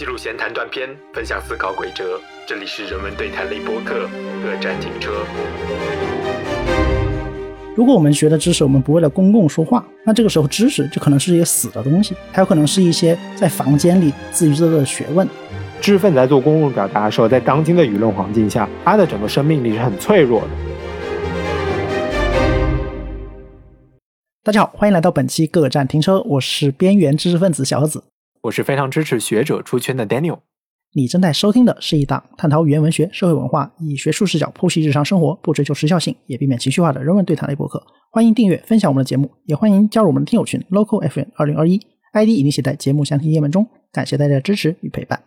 记录闲谈短片，分享思考轨哲。这里是人文对谈类播客，各站停车。如果我们学的知识，我们不为了公共说话，那这个时候知识就可能是一个死的东西，它有可能是一些在房间里自娱自乐的学问。知识分子在做公共表达的时候，在当今的舆论环境下，他的整个生命力是很脆弱的。大家好，欢迎来到本期各站停车，我是边缘知识分子小盒子。我是非常支持学者出圈的 Daniel。你正在收听的是一档探讨语言文学、社会文化，以学术视角剖析日常生活，不追求时效性，也避免情绪化的人文对谈类博客。欢迎订阅、分享我们的节目，也欢迎加入我们的听友群 Local FM 二零二一，ID 已经写在节目详情页面中。感谢大家的支持与陪伴。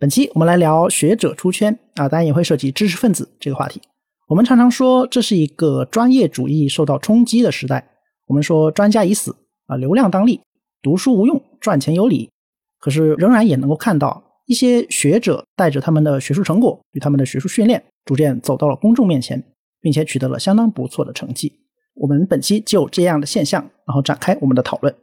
本期我们来聊学者出圈啊，当然也会涉及知识分子这个话题。我们常常说这是一个专业主义受到冲击的时代。我们说专家已死啊，流量当立，读书无用，赚钱有理。可是仍然也能够看到一些学者带着他们的学术成果与他们的学术训练，逐渐走到了公众面前，并且取得了相当不错的成绩。我们本期就这样的现象，然后展开我们的讨论。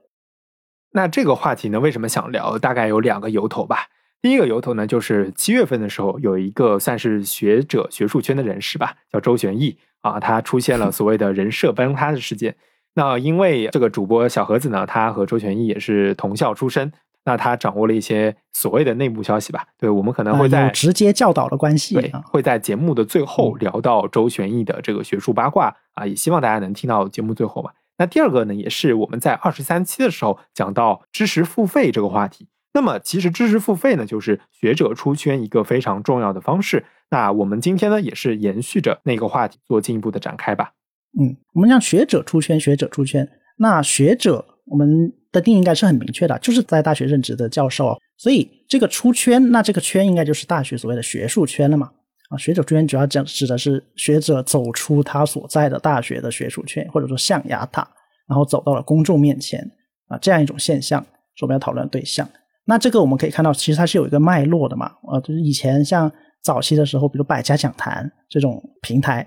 那这个话题呢，为什么想聊？大概有两个由头吧。第一个由头呢，就是七月份的时候，有一个算是学者、学术圈的人士吧，叫周玄义啊，他出现了所谓的人设崩塌的事件。那因为这个主播小盒子呢，他和周玄义也是同校出身，那他掌握了一些所谓的内部消息吧。对我们可能会在直接教导的关系，对，会在节目的最后聊到周玄义的这个学术八卦啊，也希望大家能听到节目最后吧。那第二个呢，也是我们在二十三期的时候讲到知识付费这个话题。那么其实知识付费呢，就是学者出圈一个非常重要的方式。那我们今天呢，也是延续着那个话题做进一步的展开吧。嗯，我们让学者出圈，学者出圈。那学者，我们的定义应该是很明确的，就是在大学任职的教授。所以这个出圈，那这个圈应该就是大学所谓的学术圈了嘛？啊，学者出圈主要讲指的是学者走出他所在的大学的学术圈，或者说象牙塔，然后走到了公众面前啊，这样一种现象是我们要讨论的对象。那这个我们可以看到，其实它是有一个脉络的嘛？呃，就是以前像早期的时候，比如百家讲坛这种平台。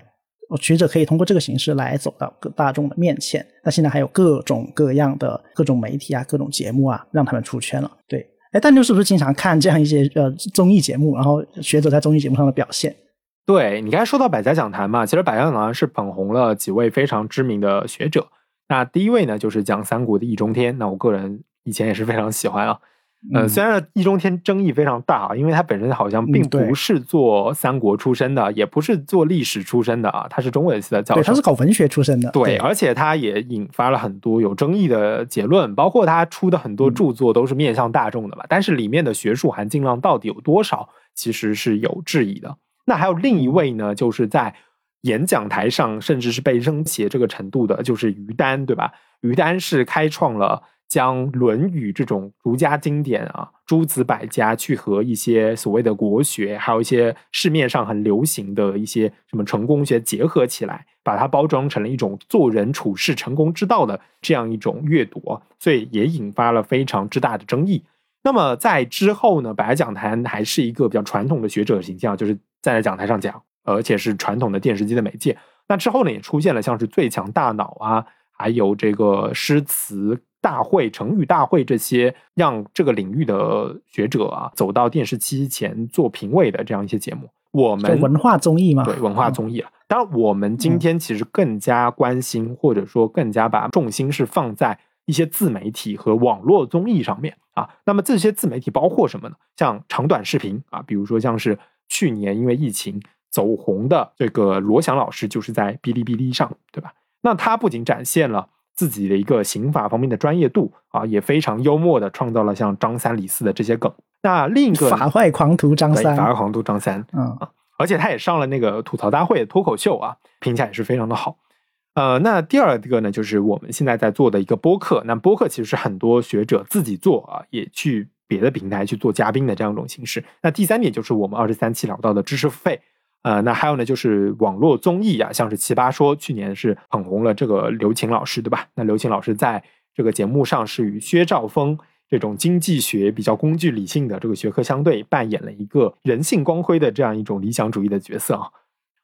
学者可以通过这个形式来走到各大众的面前。那现在还有各种各样的各种媒体啊，各种节目啊，让他们出圈了。对，哎，但六是不是经常看这样一些呃综艺节目？然后学者在综艺节目上的表现？对你刚才说到百家讲坛嘛，其实百家讲坛是捧红了几位非常知名的学者。那第一位呢，就是讲三国的易中天。那我个人以前也是非常喜欢啊。呃，虽然易中天争议非常大啊，因为他本身好像并不是做三国出身的，也不是做历史出身的啊，他是中文系的教授，他是搞文学出身的。对，而且他也引发了很多有争议的结论，包括他出的很多著作都是面向大众的嘛，但是里面的学术含金量到底有多少，其实是有质疑的。那还有另一位呢，就是在演讲台上甚至是被扔鞋这个程度的，就是于丹，对吧？于丹是开创了。将《论语》这种儒家经典啊，诸子百家去和一些所谓的国学，还有一些市面上很流行的一些什么成功学结合起来，把它包装成了一种做人处事成功之道的这样一种阅读，所以也引发了非常之大的争议。那么在之后呢，百家讲坛还是一个比较传统的学者形象，就是站在讲台上讲，而且是传统的电视机的媒介。那之后呢，也出现了像是最强大脑啊，还有这个诗词。大会、成语大会这些让这个领域的学者啊走到电视机前做评委的这样一些节目，我们文化综艺嘛，对文化综艺啊。当然，我们今天其实更加关心，或者说更加把重心是放在一些自媒体和网络综艺上面啊。那么这些自媒体包括什么呢？像长短视频啊，比如说像是去年因为疫情走红的这个罗翔老师，就是在哔哩哔哩上，对吧？那他不仅展现了。自己的一个刑法方面的专业度啊，也非常幽默的创造了像张三李四的这些梗。那另一个法外狂徒张三，法外狂徒张三，嗯啊，而且他也上了那个吐槽大会脱口秀啊，评价也是非常的好。呃，那第二个呢，就是我们现在在做的一个播客。那播客其实是很多学者自己做啊，也去别的平台去做嘉宾的这样一种形式。那第三点就是我们二十三期聊到的知识付费。呃，那还有呢，就是网络综艺啊，像是《奇葩说》，去年是捧红了这个刘擎老师，对吧？那刘擎老师在这个节目上是与薛兆丰这种经济学比较工具理性的这个学科相对，扮演了一个人性光辉的这样一种理想主义的角色啊。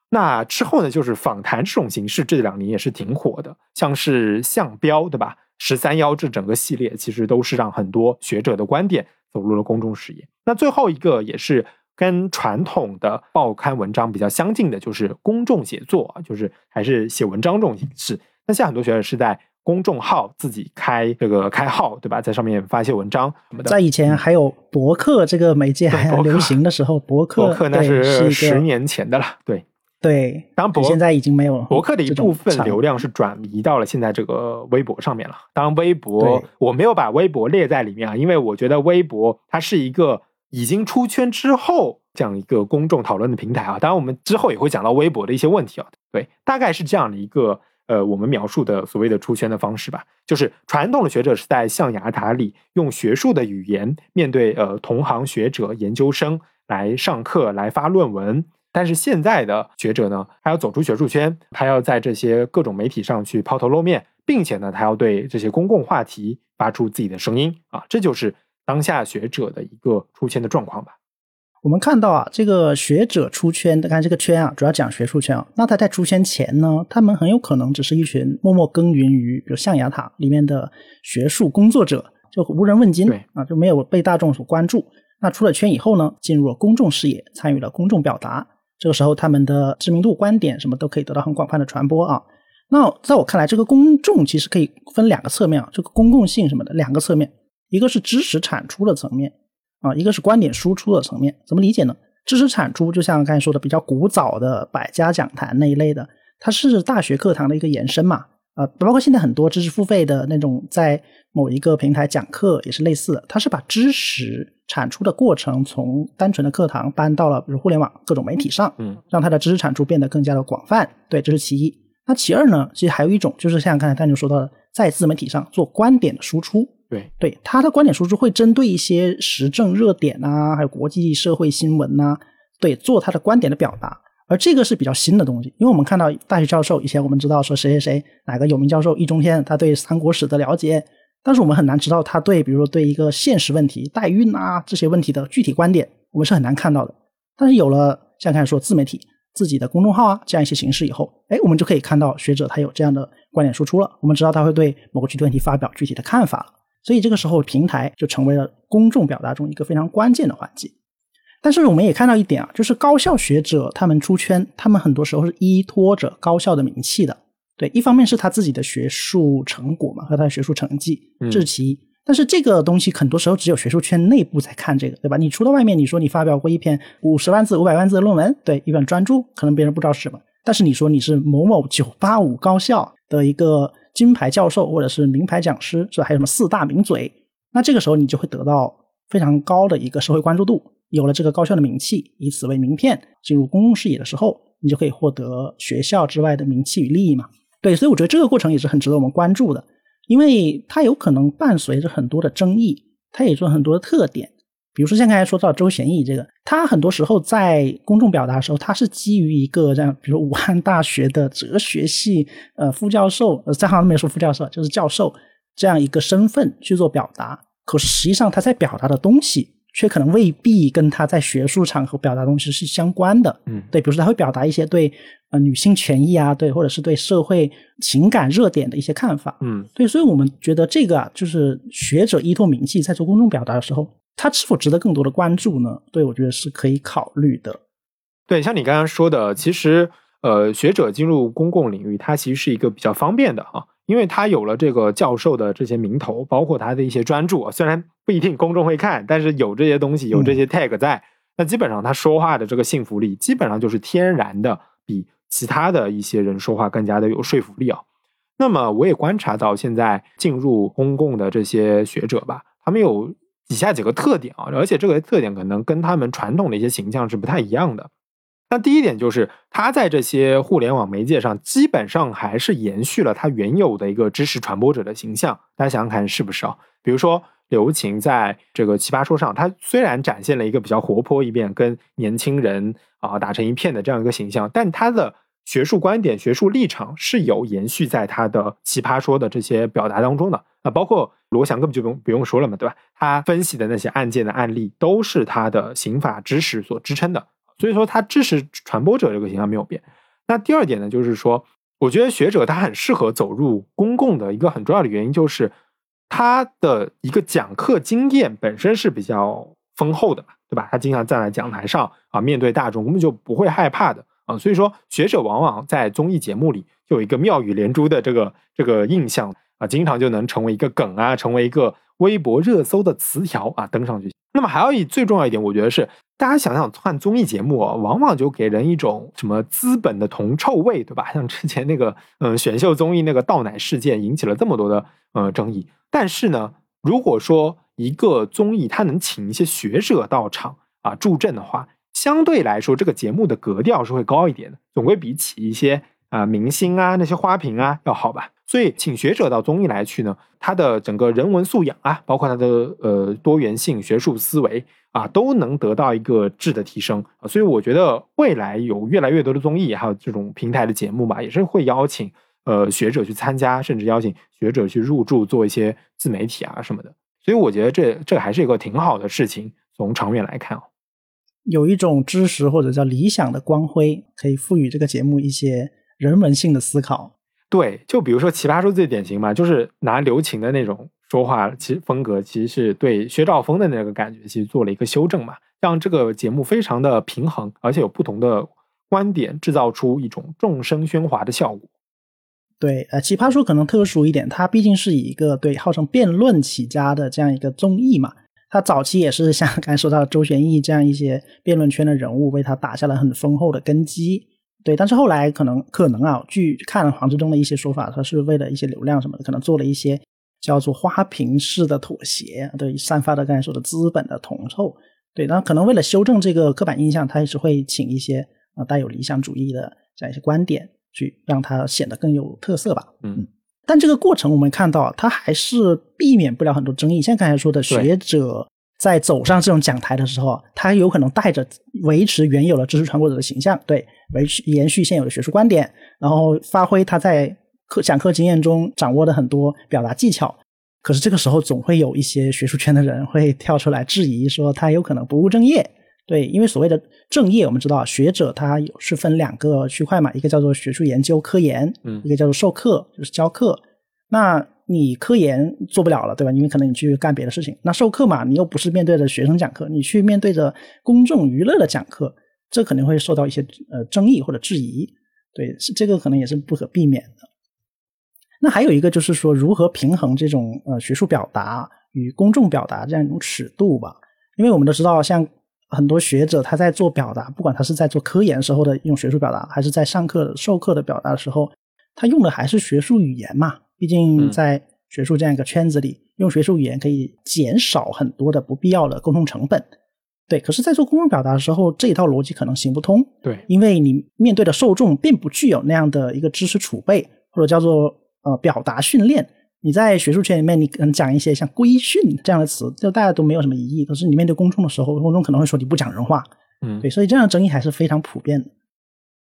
那之后呢，就是访谈这种形式，这两年也是挺火的，像是向标，对吧？十三幺这整个系列其实都是让很多学者的观点。走入了公众视野。那最后一个也是跟传统的报刊文章比较相近的，就是公众写作啊，就是还是写文章这种形式。那现在很多学者是在公众号自己开这个开号，对吧？在上面发一些文章什么的。在以前还有博客这个媒介还流行的时候，博客博客那是十年前的了，对。对，当然博现在已经没有了博客的一部分流量是转移到了现在这个微博上面了。当然，微博我没有把微博列在里面啊，因为我觉得微博它是一个已经出圈之后这样一个公众讨论的平台啊。当然，我们之后也会讲到微博的一些问题啊。对，大概是这样的一个呃，我们描述的所谓的出圈的方式吧。就是传统的学者是在象牙塔里用学术的语言面对呃同行学者、研究生来上课、来发论文。但是现在的学者呢，他要走出学术圈，他要在这些各种媒体上去抛头露面，并且呢，他要对这些公共话题发出自己的声音啊，这就是当下学者的一个出圈的状况吧。我们看到啊，这个学者出圈，看这个圈啊，主要讲学术圈啊。那他在出圈前呢，他们很有可能只是一群默默耕耘于比如象牙塔里面的学术工作者，就无人问津对啊，就没有被大众所关注。那出了圈以后呢，进入了公众视野，参与了公众表达，这个时候他们的知名度、观点什么都可以得到很广泛的传播啊。那在我看来，这个公众其实可以分两个侧面啊，这个公共性什么的两个侧面，一个是知识产出的层面。啊，一个是观点输出的层面，怎么理解呢？知识产出就像刚才说的，比较古早的百家讲坛那一类的，它是大学课堂的一个延伸嘛。呃，包括现在很多知识付费的那种，在某一个平台讲课也是类似的，它是把知识产出的过程从单纯的课堂搬到了比如互联网各种媒体上，嗯，让它的知识产出变得更加的广泛。对，这是其一。那其二呢，其实还有一种就是像刚才丹尼说到的，在自媒体上做观点的输出。对，对他的观点输出会针对一些时政热点啊，还有国际社会新闻呐、对，做他的观点的表达。而这个是比较新的东西，因为我们看到大学教授以前我们知道说谁谁谁哪个有名教授易中天他对三国史的了解，但是我们很难知道他对比如说对一个现实问题代孕啊这些问题的具体观点，我们是很难看到的。但是有了像刚才说自媒体自己的公众号啊这样一些形式以后，哎，我们就可以看到学者他有这样的观点输出了，我们知道他会对某个具体问题发表具体的看法了。所以这个时候，平台就成为了公众表达中一个非常关键的环节。但是我们也看到一点啊，就是高校学者他们出圈，他们很多时候是依托着高校的名气的。对，一方面是他自己的学术成果嘛，和他的学术成绩，嗯这是其一。但是这个东西很多时候只有学术圈内部在看这个，对吧？你出到外面，你说你发表过一篇五十万字、五百万字的论文，对，一本专著，可能别人不知道是什么。但是你说你是某某九八五高校的一个金牌教授，或者是名牌讲师，是吧？还有什么四大名嘴，那这个时候你就会得到非常高的一个社会关注度。有了这个高校的名气，以此为名片进入公共视野的时候，你就可以获得学校之外的名气与利益嘛。对，所以我觉得这个过程也是很值得我们关注的，因为它有可能伴随着很多的争议，它也有很多的特点。比如说像刚才说到周贤义这个，他很多时候在公众表达的时候，他是基于一个这样，比如武汉大学的哲学系呃副教授，呃，在好像没有说副教授，就是教授这样一个身份去做表达。可是实际上他在表达的东西，却可能未必跟他在学术场合表达的东西是相关的。嗯，对，比如说他会表达一些对呃女性权益啊，对，或者是对社会情感热点的一些看法。嗯，对，所以我们觉得这个啊，就是学者依托名气在做公众表达的时候，他是否值得更多的关注呢？对，我觉得是可以考虑的。对，像你刚刚说的，其实呃，学者进入公共领域，它其实是一个比较方便的啊，因为他有了这个教授的这些名头，包括他的一些专著，虽然不一定公众会看，但是有这些东西，有这些 tag 在，那基本上他说话的这个信服力，基本上就是天然的比其他的一些人说话更加的有说服力啊。那么我也观察到，现在进入公共的这些学者吧，他们有以下几个特点啊，而且这个特点可能跟他们传统的一些形象是不太一样的。那第一点就是，他在这些互联网媒介上，基本上还是延续了他原有的一个知识传播者的形象。大家想想看，是不是啊？比如说刘擎在这个奇葩说上，他虽然展现了一个比较活泼一面、跟年轻人啊打成一片的这样一个形象，但他的学术观点、学术立场是有延续在他的奇葩说的这些表达当中的啊，包括罗翔根本就不用不用说了嘛，对吧？他分析的那些案件的案例都是他的刑法知识所支撑的。所以说，他知识传播者这个形象没有变。那第二点呢，就是说，我觉得学者他很适合走入公共的一个很重要的原因，就是他的一个讲课经验本身是比较丰厚的嘛，对吧？他经常站在讲台上啊，面对大众，根本就不会害怕的啊。所以说，学者往往在综艺节目里就有一个妙语连珠的这个这个印象啊，经常就能成为一个梗啊，成为一个微博热搜的词条啊，登上去。那么还有一最重要一点，我觉得是大家想想看综艺节目啊，往往就给人一种什么资本的铜臭味，对吧？像之前那个嗯选秀综艺那个倒奶事件，引起了这么多的呃争议。但是呢，如果说一个综艺它能请一些学者到场啊助阵的话，相对来说这个节目的格调是会高一点的，总归比起一些啊明星啊那些花瓶啊要好吧。所以请学者到综艺来去呢，他的整个人文素养啊，包括他的呃多元性、学术思维啊，都能得到一个质的提升。所以我觉得未来有越来越多的综艺，还有这种平台的节目吧，也是会邀请呃学者去参加，甚至邀请学者去入驻做一些自媒体啊什么的。所以我觉得这这还是一个挺好的事情，从长远来看啊，有一种知识或者叫理想的光辉，可以赋予这个节目一些人文性的思考。对，就比如说《奇葩说》最典型嘛，就是拿刘擎的那种说话，其实风格其实是对薛兆丰的那个感觉，其实做了一个修正嘛，让这个节目非常的平衡，而且有不同的观点，制造出一种众生喧哗的效果。对，呃，《奇葩说》可能特殊一点，它毕竟是以一个对号称辩论起家的这样一个综艺嘛，它早期也是像 刚才说到周旋义这样一些辩论圈的人物，为他打下了很丰厚的根基。对，但是后来可能可能啊，据看黄志忠的一些说法，他是为了一些流量什么的，可能做了一些叫做花瓶式的妥协，对，散发的刚才说的资本的铜臭。对，然后可能为了修正这个刻板印象，他也是会请一些啊带有理想主义的这样一些观点，去让它显得更有特色吧。嗯，但这个过程我们看到，他还是避免不了很多争议，像刚才说的学者。在走上这种讲台的时候，他有可能带着维持原有的知识传播者的形象，对，维持延续现有的学术观点，然后发挥他在课讲课经验中掌握的很多表达技巧。可是这个时候，总会有一些学术圈的人会跳出来质疑，说他有可能不务正业。对，因为所谓的正业，我们知道学者他有是分两个区块嘛，一个叫做学术研究科研，嗯，一个叫做授课，就是教课。那你科研做不了了，对吧？因为可能你去干别的事情。那授课嘛，你又不是面对着学生讲课，你去面对着公众娱乐的讲课，这肯定会受到一些呃争议或者质疑。对，是这个可能也是不可避免的。那还有一个就是说，如何平衡这种呃学术表达与公众表达这样一种尺度吧？因为我们都知道，像很多学者他在做表达，不管他是在做科研时候的用学术表达，还是在上课授课的表达的时候，他用的还是学术语言嘛。毕竟在学术这样一个圈子里，用学术语言可以减少很多的不必要的沟通成本。对，可是，在做公众表达的时候，这一套逻辑可能行不通。对，因为你面对的受众并不具有那样的一个知识储备，或者叫做呃表达训练。你在学术圈里面，你可能讲一些像规训这样的词，就大家都没有什么疑义。可是你面对公众的时候，公众可能会说你不讲人话。嗯，对，所以这样的争议还是非常普遍的。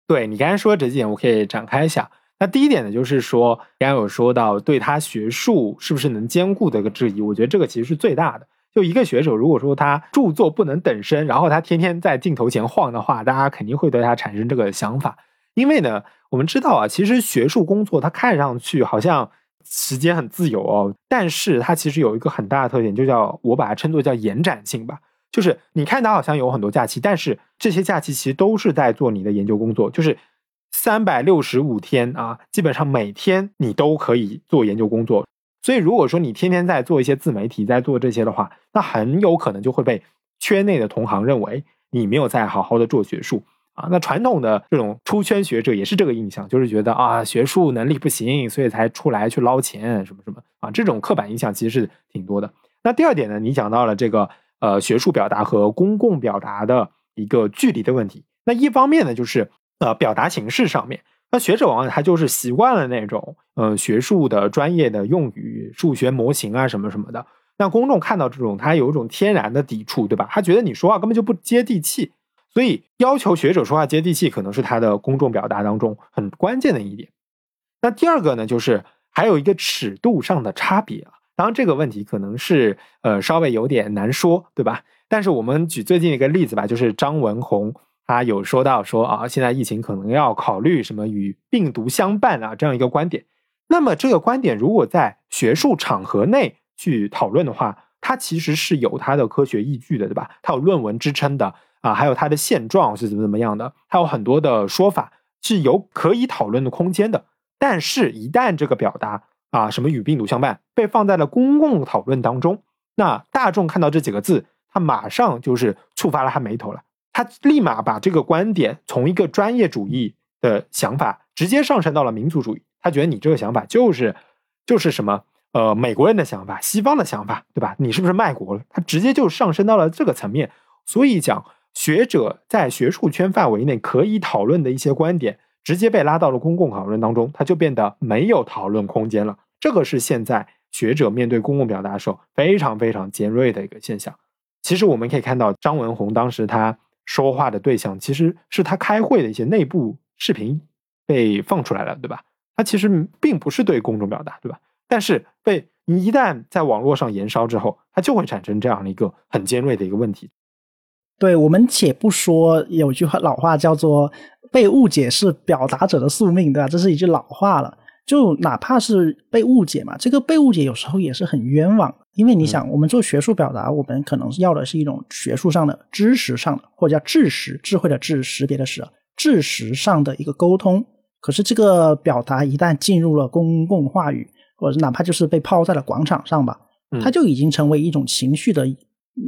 对你刚才说的这几点，我可以展开一下。那第一点呢，就是说，刚刚有说到对他学术是不是能兼顾的一个质疑，我觉得这个其实是最大的。就一个学者，如果说他著作不能等身，然后他天天在镜头前晃的话，大家肯定会对他产生这个想法。因为呢，我们知道啊，其实学术工作它看上去好像时间很自由哦，但是它其实有一个很大的特点，就叫我把它称作叫延展性吧。就是你看它好像有很多假期，但是这些假期其实都是在做你的研究工作，就是。三百六十五天啊，基本上每天你都可以做研究工作。所以，如果说你天天在做一些自媒体，在做这些的话，那很有可能就会被圈内的同行认为你没有在好好的做学术啊。那传统的这种出圈学者也是这个印象，就是觉得啊，学术能力不行，所以才出来去捞钱什么什么啊。这种刻板印象其实是挺多的。那第二点呢，你讲到了这个呃学术表达和公共表达的一个距离的问题。那一方面呢，就是。呃，表达形式上面，那学者往往他就是习惯了那种呃学术的专业的用语、数学模型啊什么什么的。那公众看到这种，他有一种天然的抵触，对吧？他觉得你说话根本就不接地气，所以要求学者说话接地气，可能是他的公众表达当中很关键的一点。那第二个呢，就是还有一个尺度上的差别啊。当然这个问题可能是呃稍微有点难说，对吧？但是我们举最近一个例子吧，就是张文宏。他有说到说啊，现在疫情可能要考虑什么与病毒相伴啊这样一个观点。那么这个观点如果在学术场合内去讨论的话，它其实是有它的科学依据的，对吧？它有论文支撑的啊，还有它的现状是怎么怎么样的，它有很多的说法是有可以讨论的空间的。但是，一旦这个表达啊，什么与病毒相伴被放在了公共讨论当中，那大众看到这几个字，他马上就是触发了他眉头了，他立马把这个观点从一个专业主义的想法直接上升到了民族主义，他觉得你这个想法就是就是什么。呃，美国人的想法，西方的想法，对吧？你是不是卖国了？他直接就上升到了这个层面。所以讲，学者在学术圈范围内可以讨论的一些观点，直接被拉到了公共讨论当中，它就变得没有讨论空间了。这个是现在学者面对公共表达的时候非常非常尖锐的一个现象。其实我们可以看到，张文宏当时他说话的对象，其实是他开会的一些内部视频被放出来了，对吧？他其实并不是对公众表达，对吧？但是被你一旦在网络上延烧之后，它就会产生这样的一个很尖锐的一个问题。对我们且不说有句话老话叫做“被误解是表达者的宿命”，对吧？这是一句老话了。就哪怕是被误解嘛，这个被误解有时候也是很冤枉。因为你想，我们做学术表达，我们可能要的是一种学术上的、知识上的，或者叫知识、智慧的智、识别的识、知识上的一个沟通。可是这个表达一旦进入了公共话语，或者哪怕就是被抛在了广场上吧，它就已经成为一种情绪的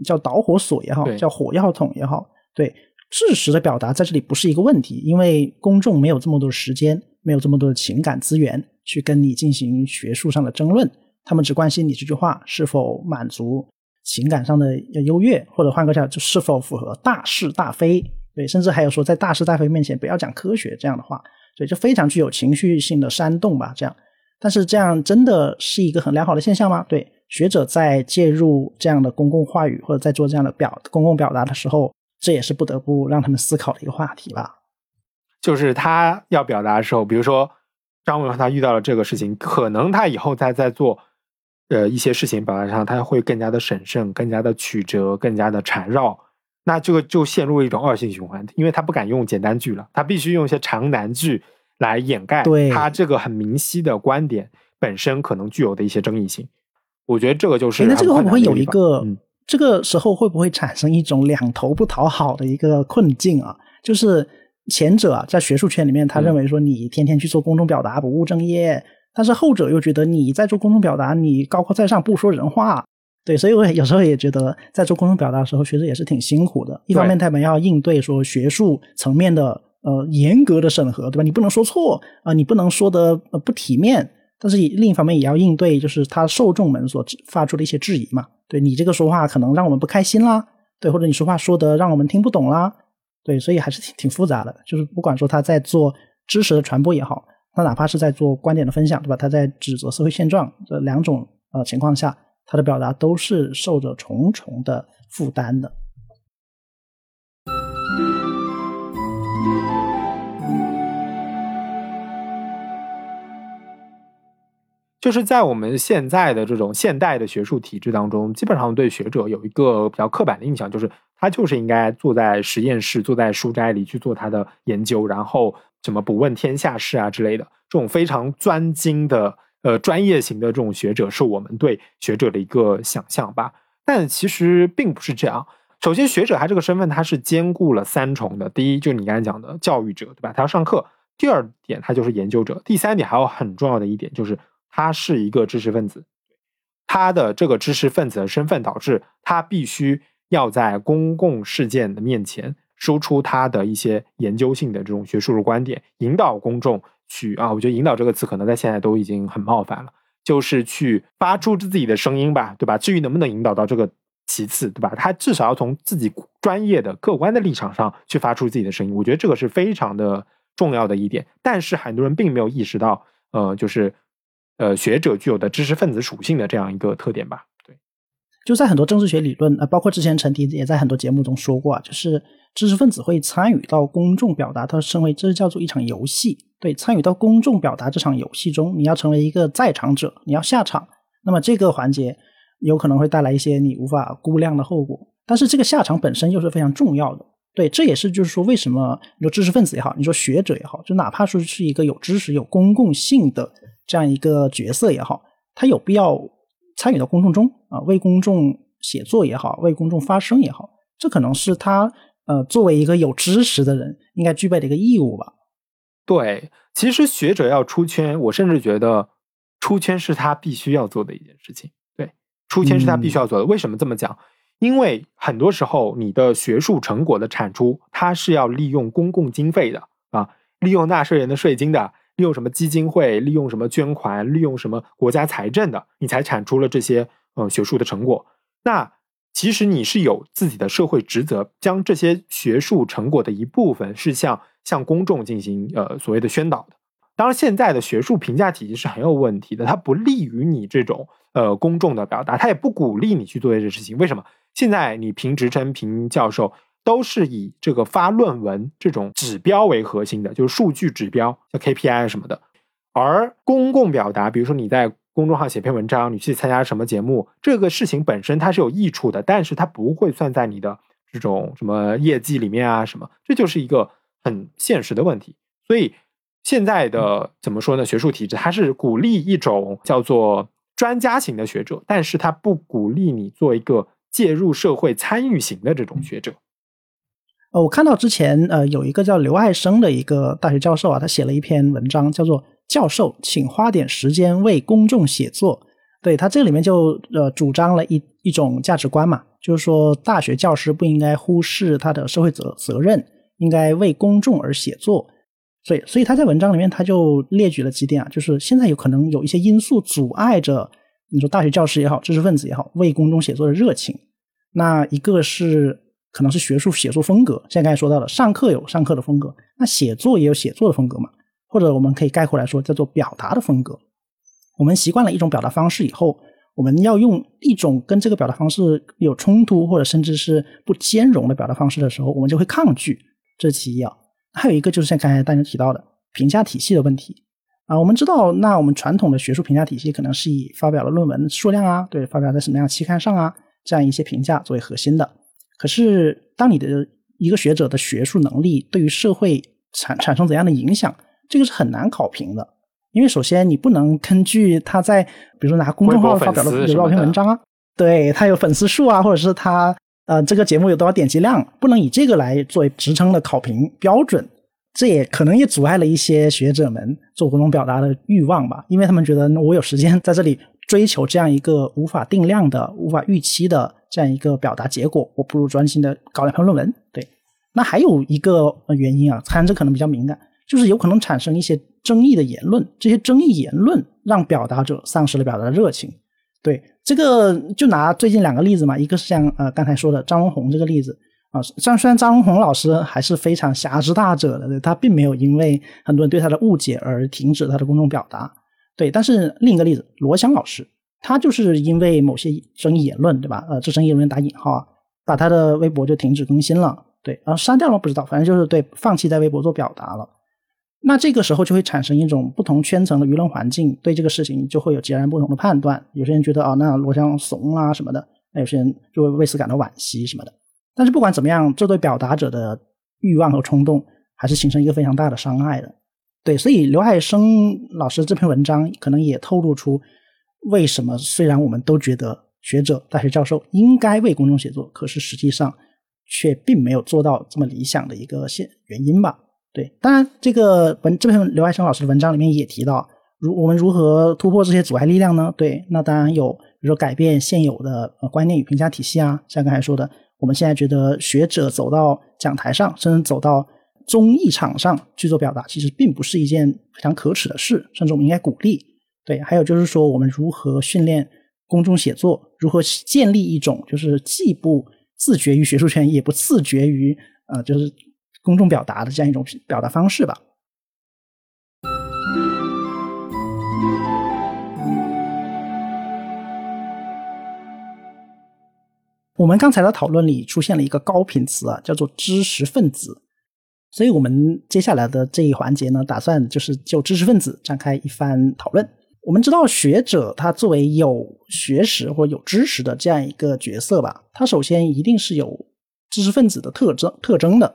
叫导火索也好，叫火药桶也好。对事实的表达在这里不是一个问题，因为公众没有这么多的时间，没有这么多的情感资源去跟你进行学术上的争论，他们只关心你这句话是否满足情感上的优越，或者换个讲，就是否符合大是大非。对，甚至还有说在大是大非面前不要讲科学这样的话，所以就非常具有情绪性的煽动吧，这样。但是这样真的是一个很良好的现象吗？对学者在介入这样的公共话语或者在做这样的表公共表达的时候，这也是不得不让他们思考的一个话题吧。就是他要表达的时候，比如说张文他遇到了这个事情，可能他以后再在做呃一些事情表达上，他会更加的审慎、更加的曲折、更加的缠绕。那这个就陷入一种恶性循环，因为他不敢用简单句了，他必须用一些长难句。来掩盖他这个很明晰的观点本身可能具有的一些争议性，我觉得这个就是。那这个会不会有一个？这个时候会不会产生一种两头不讨好的一个困境啊？就是前者在学术圈里面，他认为说你天天去做公众表达不务正业，但是后者又觉得你在做公众表达，你高高在上不说人话。对，所以我有时候也觉得在做公众表达的时候，学者也是挺辛苦的。一方面他们要应对说学术层面的。呃，严格的审核，对吧？你不能说错啊，你不能说的不体面。但是另一方面也要应对，就是他受众们所发出的一些质疑嘛。对你这个说话可能让我们不开心啦，对，或者你说话说的让我们听不懂啦，对，所以还是挺挺复杂的。就是不管说他在做知识的传播也好，他哪怕是在做观点的分享，对吧？他在指责社会现状这两种呃情况下，他的表达都是受着重重的负担的。就是在我们现在的这种现代的学术体制当中，基本上对学者有一个比较刻板的印象，就是他就是应该坐在实验室、坐在书斋里去做他的研究，然后什么不问天下事啊之类的，这种非常专精的、呃专业型的这种学者，是我们对学者的一个想象吧。但其实并不是这样。首先，学者他这个身份他是兼顾了三重的：第一，就你刚才讲的教育者，对吧？他要上课；第二点，他就是研究者；第三点，还有很重要的一点就是。他是一个知识分子，他的这个知识分子的身份导致他必须要在公共事件的面前输出他的一些研究性的这种学术的观点，引导公众去啊，我觉得“引导”这个词可能在现在都已经很冒犯了，就是去发出自己的声音吧，对吧？至于能不能引导到这个其次，对吧？他至少要从自己专业的、客观的立场上去发出自己的声音，我觉得这个是非常的重要的一点。但是很多人并没有意识到，呃，就是。呃，学者具有的知识分子属性的这样一个特点吧，对，就在很多政治学理论，呃，包括之前陈迪也在很多节目中说过啊，就是知识分子会参与到公众表达，他称为这叫做一场游戏，对，参与到公众表达这场游戏中，你要成为一个在场者，你要下场，那么这个环节有可能会带来一些你无法估量的后果，但是这个下场本身又是非常重要的，对，这也是就是说为什么你说知识分子也好，你说学者也好，就哪怕说是一个有知识、有公共性的。这样一个角色也好，他有必要参与到公众中啊，为公众写作也好，为公众发声也好，这可能是他呃作为一个有知识的人应该具备的一个义务吧。对，其实学者要出圈，我甚至觉得出圈是他必须要做的一件事情。对，出圈是他必须要做的。为什么这么讲？因为很多时候你的学术成果的产出，它是要利用公共经费的啊，利用纳税人的税金的，利用什么基金会，利用什么捐款，利用什么国家财政的，你才产出了这些呃学术的成果。那其实你是有自己的社会职责，将这些学术成果的一部分是向向公众进行呃所谓的宣导的。当然，现在的学术评价体系是很有问题的，它不利于你这种呃公众的表达，它也不鼓励你去做这些事情。为什么？现在你评职称、评教授都是以这个发论文这种指标为核心的，就是数据指标，像 KPI 什么的。而公共表达，比如说你在公众号写篇文章，你去参加什么节目，这个事情本身它是有益处的，但是它不会算在你的这种什么业绩里面啊什么，这就是一个很现实的问题。所以现在的怎么说呢？学术体制它是鼓励一种叫做专家型的学者，但是它不鼓励你做一个。介入社会参与型的这种学者，呃，我看到之前呃有一个叫刘爱生的一个大学教授啊，他写了一篇文章，叫做《教授，请花点时间为公众写作》。对他这里面就呃主张了一一种价值观嘛，就是说大学教师不应该忽视他的社会责责任，应该为公众而写作。所以，所以他在文章里面他就列举了几点啊，就是现在有可能有一些因素阻碍着。你说大学教师也好，知识分子也好，为公众写作的热情，那一个是可能是学术写作风格，像刚才说到的，上课有上课的风格，那写作也有写作的风格嘛，或者我们可以概括来说叫做表达的风格。我们习惯了一种表达方式以后，我们要用一种跟这个表达方式有冲突或者甚至是不兼容的表达方式的时候，我们就会抗拒。这是其一啊。还有一个就是像刚才大家提到的评价体系的问题。啊，我们知道，那我们传统的学术评价体系可能是以发表的论文数量啊，对，发表在什么样期刊上啊，这样一些评价作为核心的。可是，当你的一个学者的学术能力对于社会产产生怎样的影响，这个是很难考评的。因为首先，你不能根据他在比如说拿公众号发表的有多少篇文章啊，对他有粉丝数啊，或者是他呃这个节目有多少点击量，不能以这个来作为职称的考评标准。这也可能也阻碍了一些学者们做公众表达的欲望吧，因为他们觉得我有时间在这里追求这样一个无法定量的、无法预期的这样一个表达结果，我不如专心的搞两篇论文。对，那还有一个原因啊，看这可能比较敏感，就是有可能产生一些争议的言论，这些争议言论让表达者丧失了表达的热情。对，这个就拿最近两个例子嘛，一个是像呃刚才说的张文宏这个例子。啊，虽然虽然张文宏老师还是非常侠之大者的，他并没有因为很多人对他的误解而停止他的公众表达，对。但是另一个例子，罗翔老师，他就是因为某些争议言论，对吧？呃，这争议言论打引号啊，把他的微博就停止更新了，对，然后删掉了不知道，反正就是对，放弃在微博做表达了。那这个时候就会产生一种不同圈层的舆论环境，对这个事情就会有截然不同的判断。有些人觉得啊，那罗翔怂啊什么的，那有些人就会为此感到惋惜什么的。但是不管怎么样，这对表达者的欲望和冲动还是形成一个非常大的伤害的。对，所以刘海生老师这篇文章可能也透露出为什么虽然我们都觉得学者、大学教授应该为公众写作，可是实际上却并没有做到这么理想的一个现原因吧。对，当然这个文这篇刘海生老师的文章里面也提到，如我们如何突破这些阻碍力量呢？对，那当然有，比如说改变现有的呃观念与评价体系啊，像刚才说的。我们现在觉得学者走到讲台上，甚至走到综艺场上去做表达，其实并不是一件非常可耻的事，甚至我们应该鼓励。对，还有就是说，我们如何训练公众写作，如何建立一种就是既不自觉于学术圈，也不自觉于呃就是公众表达的这样一种表达方式吧。我们刚才的讨论里出现了一个高频词啊，叫做知识分子。所以，我们接下来的这一环节呢，打算就是就知识分子展开一番讨论。我们知道，学者他作为有学识或有知识的这样一个角色吧，他首先一定是有知识分子的特征特征的。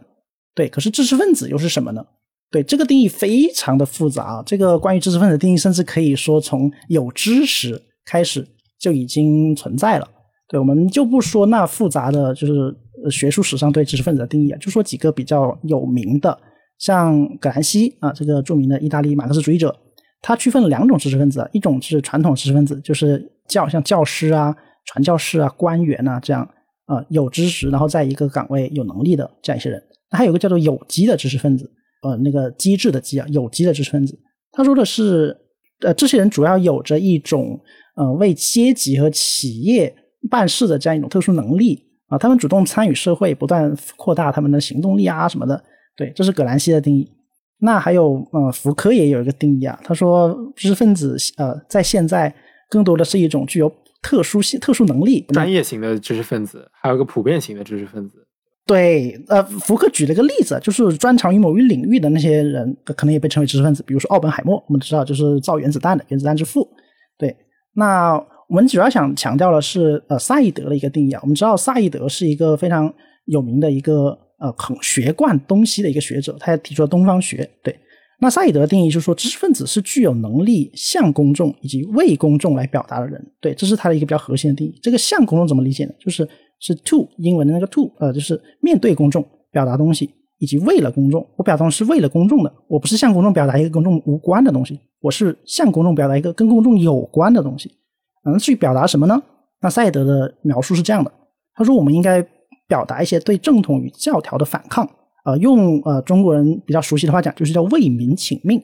对，可是知识分子又是什么呢？对这个定义非常的复杂，这个关于知识分子的定义，甚至可以说从有知识开始就已经存在了。对，我们就不说那复杂的就是学术史上对知识分子的定义啊，就说几个比较有名的，像葛兰西啊，这个著名的意大利马克思主义者，他区分了两种知识分子，一种是传统知识分子，就是教像教师啊、传教士啊、官员啊这样啊有知识，然后在一个岗位有能力的这样一些人。那还有个叫做有机的知识分子，呃，那个机制的机啊，有机的知识分子。他说的是，呃，这些人主要有着一种呃为阶级和企业办事的这样一种特殊能力啊，他们主动参与社会，不断扩大他们的行动力啊什么的。对，这是葛兰西的定义。那还有呃，福柯也有一个定义啊，他说知识分子呃在现在更多的是一种具有特殊性、特殊能力、专业型的知识分子，还有个普遍型的知识分子。对，呃，福克举了个例子，就是专长于某一领域的那些人，可能也被称为知识分子。比如说奥本海默，我们知道就是造原子弹的原子弹之父。对，那我们主要想强调的是，呃，萨义德的一个定义啊。我们知道萨义德是一个非常有名的一个呃很学贯东西的一个学者，他也提出了东方学。对，那萨义德的定义就是说，知识分子是具有能力向公众以及为公众来表达的人。对，这是他的一个比较核心的定义。这个向公众怎么理解呢？就是。是 to 英文的那个 to，呃，就是面对公众表达东西，以及为了公众，我表达是为了公众的，我不是向公众表达一个公众无关的东西，我是向公众表达一个跟公众有关的东西。嗯，去表达什么呢？那赛德的描述是这样的，他说我们应该表达一些对正统与教条的反抗，呃，用呃中国人比较熟悉的话讲，就是叫为民请命。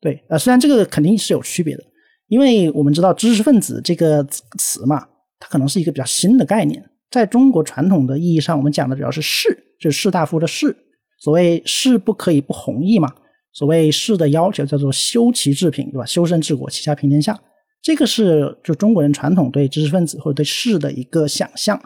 对，呃，虽然这个肯定是有区别的，因为我们知道知识分子这个词嘛，它可能是一个比较新的概念。在中国传统的意义上，我们讲的主要是士，就是士大夫的士。所谓士不可以不弘毅嘛。所谓士的要求叫做修齐治平，对吧？修身治国，齐家平天下。这个是就中国人传统对知识分子或者对士的一个想象。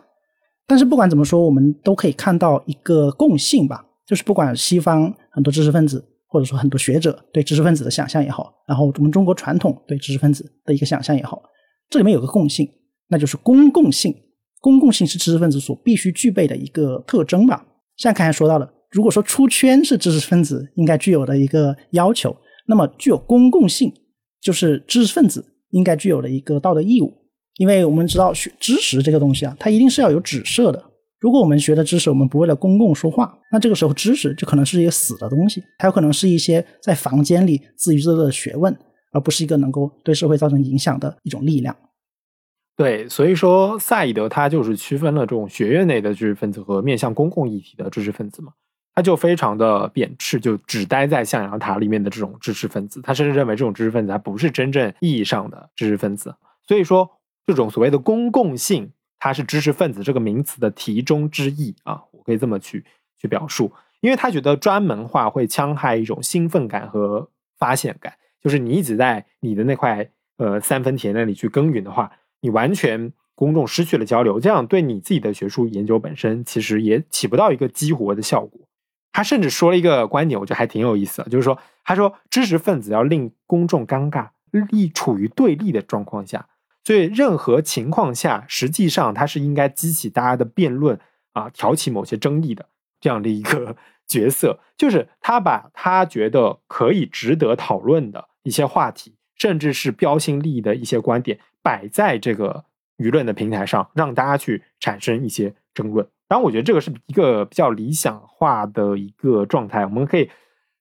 但是不管怎么说，我们都可以看到一个共性吧，就是不管西方很多知识分子或者说很多学者对知识分子的想象也好，然后我们中国传统对知识分子的一个想象也好，这里面有个共性，那就是公共性。公共性是知识分子所必须具备的一个特征吧。像刚才说到的，如果说出圈是知识分子应该具有的一个要求，那么具有公共性就是知识分子应该具有的一个道德义务。因为我们知道学知识这个东西啊，它一定是要有指涉的。如果我们学的知识，我们不为了公共说话，那这个时候知识就可能是一个死的东西，它有可能是一些在房间里自娱自乐的学问，而不是一个能够对社会造成影响的一种力量。对，所以说萨义德他就是区分了这种学院内的知识分子和面向公共议题的知识分子嘛，他就非常的贬斥，就只待在象牙塔里面的这种知识分子，他甚至认为这种知识分子他不是真正意义上的知识分子。所以说，这种所谓的公共性，它是知识分子这个名词的题中之意啊，我可以这么去去表述，因为他觉得专门化会戕害一种兴奋感和发现感，就是你一直在你的那块呃三分田那里去耕耘的话。你完全公众失去了交流，这样对你自己的学术研究本身其实也起不到一个激活的效果。他甚至说了一个观点，我觉得还挺有意思的，就是说，他说知识分子要令公众尴尬，立处于对立的状况下，所以任何情况下，实际上他是应该激起大家的辩论啊，挑起某些争议的这样的一个 角色，就是他把他觉得可以值得讨论的一些话题，甚至是标新立异的一些观点。摆在这个舆论的平台上，让大家去产生一些争论。当然，我觉得这个是一个比较理想化的一个状态。我们可以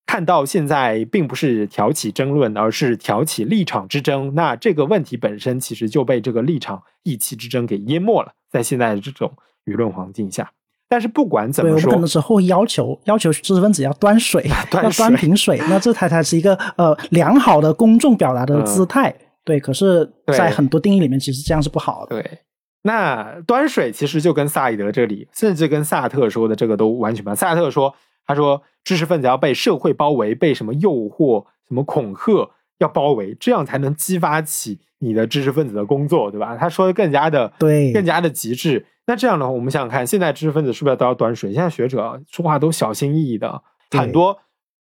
看到，现在并不是挑起争论，而是挑起立场之争。那这个问题本身其实就被这个立场意气之争给淹没了。在现在的这种舆论环境下，但是不管怎么说，我们可能时候要求要求知识分子要端水，要端瓶水，那这才才是一个呃良好的公众表达的姿态。对，可是，在很多定义里面，其实这样是不好的。对，那端水其实就跟萨义德这里，甚至跟萨特说的这个都完全不一样。萨特说，他说知识分子要被社会包围，被什么诱惑、什么恐吓要包围，这样才能激发起你的知识分子的工作，对吧？他说的更加的对，更加的极致。那这样的话，我们想想看，现在知识分子是不是都要端水？现在学者说话都小心翼翼的，很多。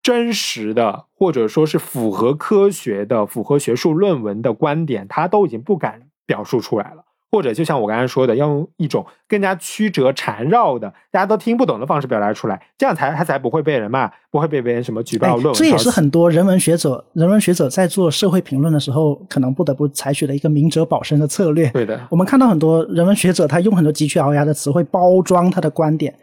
真实的，或者说是符合科学的、符合学术论文的观点，他都已经不敢表述出来了，或者就像我刚才说的，要用一种更加曲折缠绕的、大家都听不懂的方式表达出来，这样才他才不会被人骂，不会被别人什么举报论文。这也是很多人文学者、人文学者在做社会评论的时候，可能不得不采取的一个明哲保身的策略。对的，我们看到很多人文学者，他用很多佶屈聱牙的词汇包装他的观点。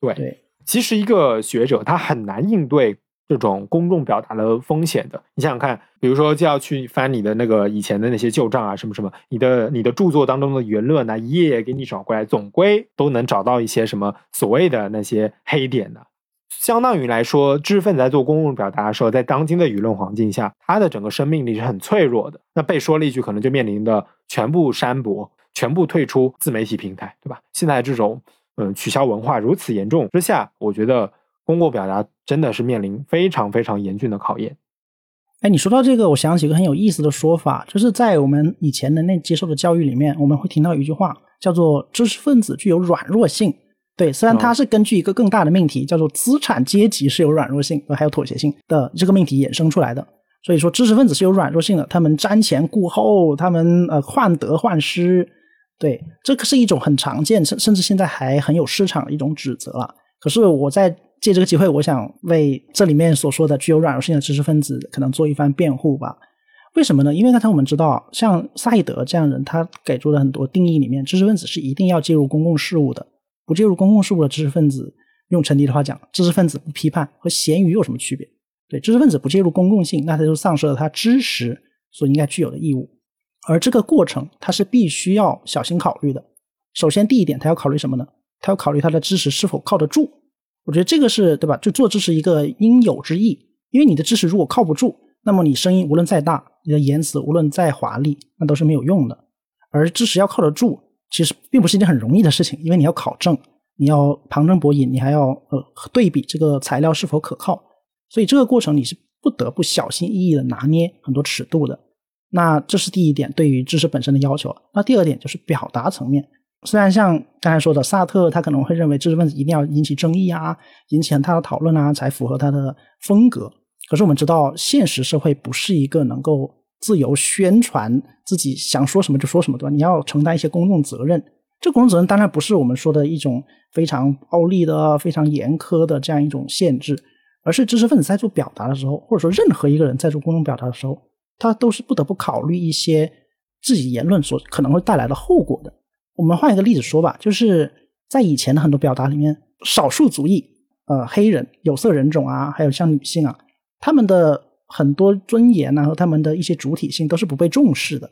对对，其实一个学者他很难应对。这种公众表达的风险的，你想想看，比如说就要去翻你的那个以前的那些旧账啊，什么什么，你的你的著作当中的言论啊，一页页给你找过来，总归都能找到一些什么所谓的那些黑点的。相当于来说，知识分子在做公共表达的时候，在当今的舆论环境下，他的整个生命力是很脆弱的。那被说了一句，可能就面临的全部删博，全部退出自媒体平台，对吧？现在这种嗯取消文化如此严重之下，我觉得。公共表达真的是面临非常非常严峻的考验。哎，你说到这个，我想起一个很有意思的说法，就是在我们以前的那接受的教育里面，我们会听到一句话，叫做“知识分子具有软弱性”。对，虽然它是根据一个更大的命题，叫做资产阶级是有软弱性，还有妥协性的这个命题衍生出来的。所以说，知识分子是有软弱性的，他们瞻前顾后，他们呃患得患失。对，这个是一种很常见，甚甚至现在还很有市场的一种指责了。可是我在。借这个机会，我想为这里面所说的具有软弱性的知识分子可能做一番辩护吧。为什么呢？因为刚才我们知道，像萨义德这样人，他给出的很多定义里面，知识分子是一定要介入公共事务的。不介入公共事务的知识分子，用陈迪的话讲，知识分子不批判和咸鱼有什么区别？对，知识分子不介入公共性，那他就丧失了他知识所应该具有的义务。而这个过程，他是必须要小心考虑的。首先，第一点，他要考虑什么呢？他要考虑他的知识是否靠得住。我觉得这个是对吧？就做知识一个应有之义，因为你的知识如果靠不住，那么你声音无论再大，你的言辞无论再华丽，那都是没有用的。而知识要靠得住，其实并不是一件很容易的事情，因为你要考证，你要旁征博引，你还要呃对比这个材料是否可靠，所以这个过程你是不得不小心翼翼的拿捏很多尺度的。那这是第一点对于知识本身的要求。那第二点就是表达层面。虽然像刚才说的，萨特他可能会认为知识分子一定要引起争议啊，引起很大的讨论啊，才符合他的风格。可是我们知道，现实社会不是一个能够自由宣传自己想说什么就说什么的，你要承担一些公众责任。这公众责任当然不是我们说的一种非常暴力的、非常严苛的这样一种限制，而是知识分子在做表达的时候，或者说任何一个人在做公众表达的时候，他都是不得不考虑一些自己言论所可能会带来的后果的。我们换一个例子说吧，就是在以前的很多表达里面，少数族裔，呃，黑人、有色人种啊，还有像女性啊，他们的很多尊严啊和他们的一些主体性都是不被重视的。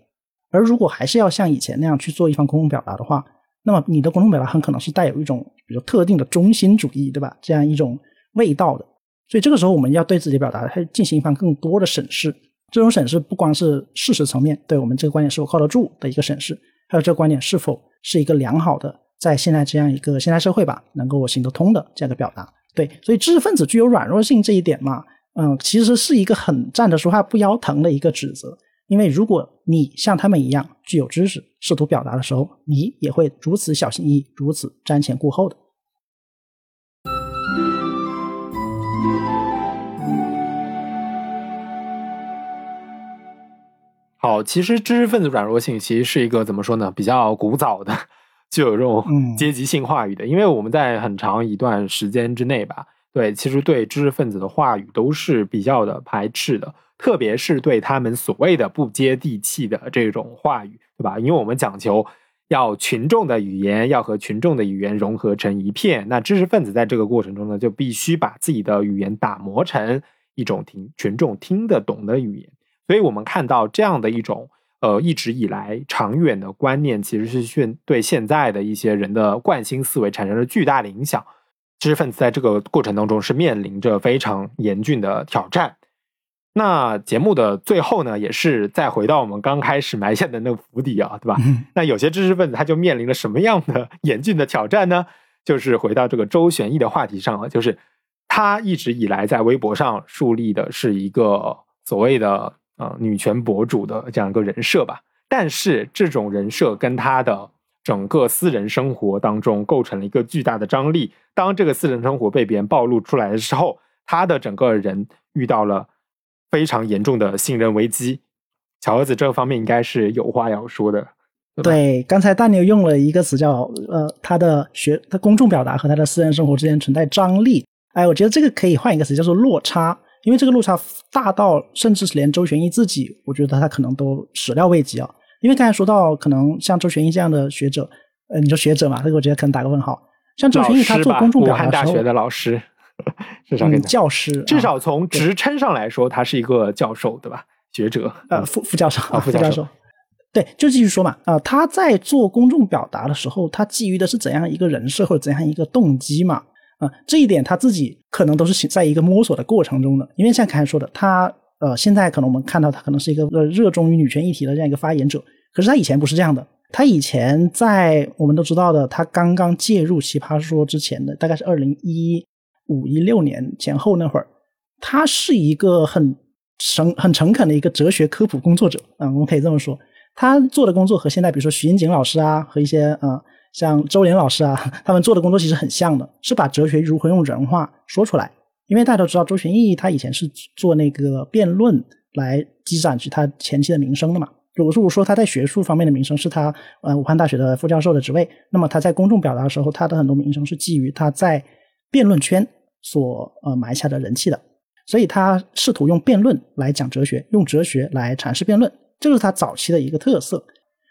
而如果还是要像以前那样去做一番公共表达的话，那么你的公共表达很可能是带有一种比如特定的中心主义，对吧？这样一种味道的。所以这个时候我们要对自己表达还进行一番更多的审视。这种审视不光是事实层面对我们这个观点是否靠得住的一个审视，还有这个观点是否。是一个良好的，在现在这样一个现代社会吧，能够行得通的这样的表达。对，所以知识分子具有软弱性这一点嘛，嗯，其实是一个很站着说话不腰疼的一个指责。因为如果你像他们一样具有知识，试图表达的时候，你也会如此小心翼翼，如此瞻前顾后的。好，其实知识分子软弱性其实是一个怎么说呢？比较古早的，就有这种阶级性话语的。因为我们在很长一段时间之内吧，对，其实对知识分子的话语都是比较的排斥的，特别是对他们所谓的不接地气的这种话语，对吧？因为我们讲求要群众的语言要和群众的语言融合成一片，那知识分子在这个过程中呢，就必须把自己的语言打磨成一种听群众听得懂的语言。所以我们看到这样的一种呃一直以来长远的观念，其实是现对现在的一些人的惯性思维产生了巨大的影响。知识分子在这个过程当中是面临着非常严峻的挑战。那节目的最后呢，也是再回到我们刚开始埋下的那个伏底啊，对吧？那有些知识分子他就面临了什么样的 严峻的挑战呢？就是回到这个周旋义的话题上了，就是他一直以来在微博上树立的是一个所谓的。啊，女权博主的这样一个人设吧，但是这种人设跟他的整个私人生活当中构成了一个巨大的张力。当这个私人生活被别人暴露出来的时候，他的整个人遇到了非常严重的信任危机。小儿子这方面应该是有话要说的。对吧对，刚才大牛用了一个词叫呃，他的学他公众表达和他的私人生活之间存在张力。哎，我觉得这个可以换一个词，叫做落差，因为这个落差大到甚至是连周玄一自己，我觉得他可能都始料未及啊。因为刚才说到，可能像周玄一这样的学者，呃，你说学者嘛，这个我觉得可能打个问号。像周老旋义他，做公众表达的时候，汉大学的老师，至少跟嗯，教师，至啊少从职称上来说，他是一个教授，对吧？学者，呃，副副教授啊 副教授教授。对，就继续说嘛，啊、他在做公众表达的时候，他基于的是怎样一个人设或者怎样一个动机嘛？这一点他自己可能都是在一个摸索的过程中的。因为像凯说的，他呃，现在可能我们看到他可能是一个呃热衷于女权议题的这样一个发言者，可是他以前不是这样的。他以前在我们都知道的，他刚刚介入奇葩说之前的，大概是二零一五一六年前后那会儿，他是一个很诚很诚恳的一个哲学科普工作者啊、我们可以这么说。他做的工作和现在比如说徐英锦老师啊，和一些呃像周濂老师啊，他们做的工作其实很像的，是把哲学如何用人话说出来。因为大家都知道周旋义他以前是做那个辩论来积攒起他前期的名声的嘛。如果说他在学术方面的名声是他呃武汉大学的副教授的职位，那么他在公众表达的时候，他的很多名声是基于他在辩论圈所呃埋下的人气的。所以他试图用辩论来讲哲学，用哲学来阐释辩论，这是他早期的一个特色。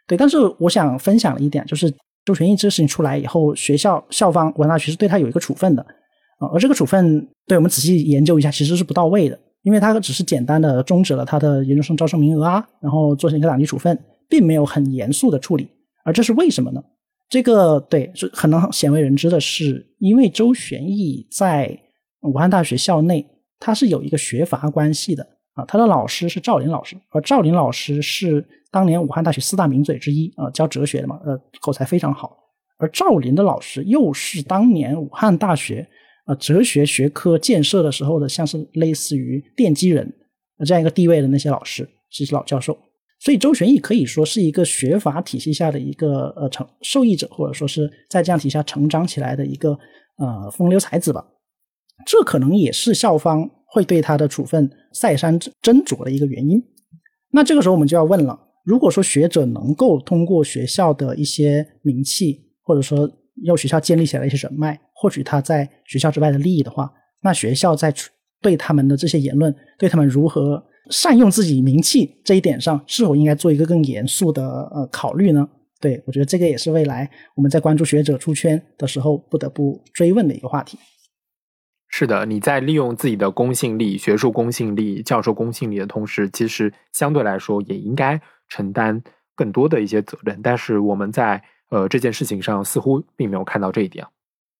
对，但是我想分享的一点就是，周旋义这个事情出来以后，学校校方武汉大学是对他有一个处分的啊、而这个处分对我们仔细研究一下，其实是不到位的，因为他只是简单的终止了他的研究生招生名额啊，然后做成一个党纪处分，并没有很严肃的处理。而这是为什么呢？这个对是可能鲜为人知的是，因为周旋义在武汉大学校内，他是有一个学阀关系的啊，他的老师是赵林老师，而赵林老师是当年武汉大学四大名嘴之一啊，教哲学的嘛，呃，口才非常好。而赵林的老师又是当年武汉大学呃哲学学科建设的时候的，像是类似于奠基人这样一个地位的那些老师，是老教授。所以周旋义可以说是一个学法体系下的一个呃成受益者，或者说是在这样体系下成长起来的一个呃风流才子吧。这可能也是校方会对他的处分再三斟酌的一个原因。那这个时候我们就要问了：如果说学者能够通过学校的一些名气，或者说用学校建立起来一些人脉，获取他在学校之外的利益的话，那学校在对他们的这些言论，对他们如何善用自己名气这一点上，是否应该做一个更严肃的呃考虑呢？对我觉得这个也是未来我们在关注学者出圈的时候不得不追问的一个话题。是的，你在利用自己的公信力、学术公信力、教授公信力的同时，其实相对来说也应该承担更多的一些责任。但是我们在呃这件事情上似乎并没有看到这一点。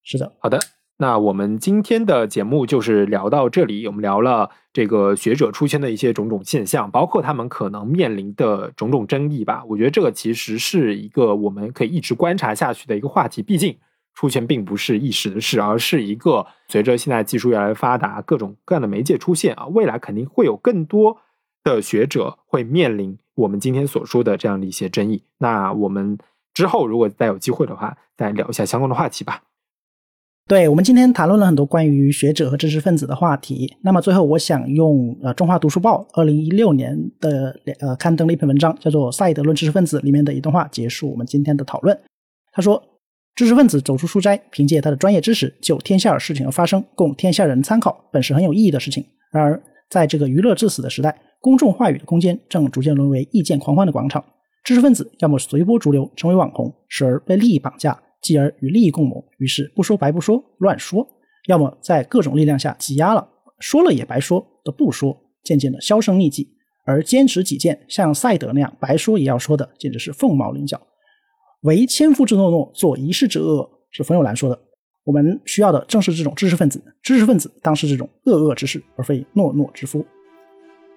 是的，好的，那我们今天的节目就是聊到这里，我们聊了这个学者出圈的一些种种现象，包括他们可能面临的种种争议吧。我觉得这个其实是一个我们可以一直观察下去的一个话题，毕竟。出现并不是一时的事，而是一个随着现在技术越来越发达，各种各样的媒介出现啊，未来肯定会有更多的学者会面临我们今天所说的这样的一些争议。那我们之后如果再有机会的话，再聊一下相关的话题吧。对，我们今天谈论了很多关于学者和知识分子的话题。那么最后，我想用呃中华读书报二零一六年的呃刊登了一篇文章，叫做《赛德论知识分子》里面的一段话，结束我们今天的讨论。他说。知识分子走出书斋，凭借他的专业知识就天下的事情而发声，供天下人参考，本是很有意义的事情。然而，在这个娱乐至死的时代，公众话语的空间正逐渐沦为意见狂欢的广场。知识分子要么随波逐流，成为网红，时而被利益绑架，继而与利益共谋，于是不说白不说，乱说；要么在各种力量下挤压了，说了也白说的不说，渐渐的销声匿迹。而坚持己见，像赛德那样白说也要说的，简直是凤毛麟角。为千夫之诺诺，做一世之恶，是冯友兰说的。我们需要的正是这种知识分子，知识分子当是这种恶恶之士，而非懦懦之夫。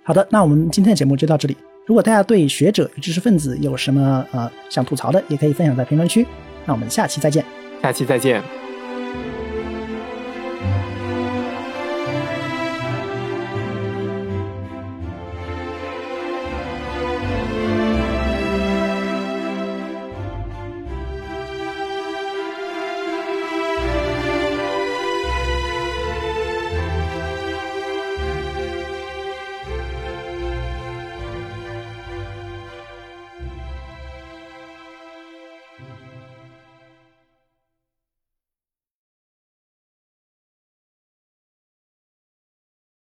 好的，那我们今天的节目就到这里。如果大家对学者与知识分子有什么呃想吐槽的，也可以分享在评论区。那我们下期再见。下期再见。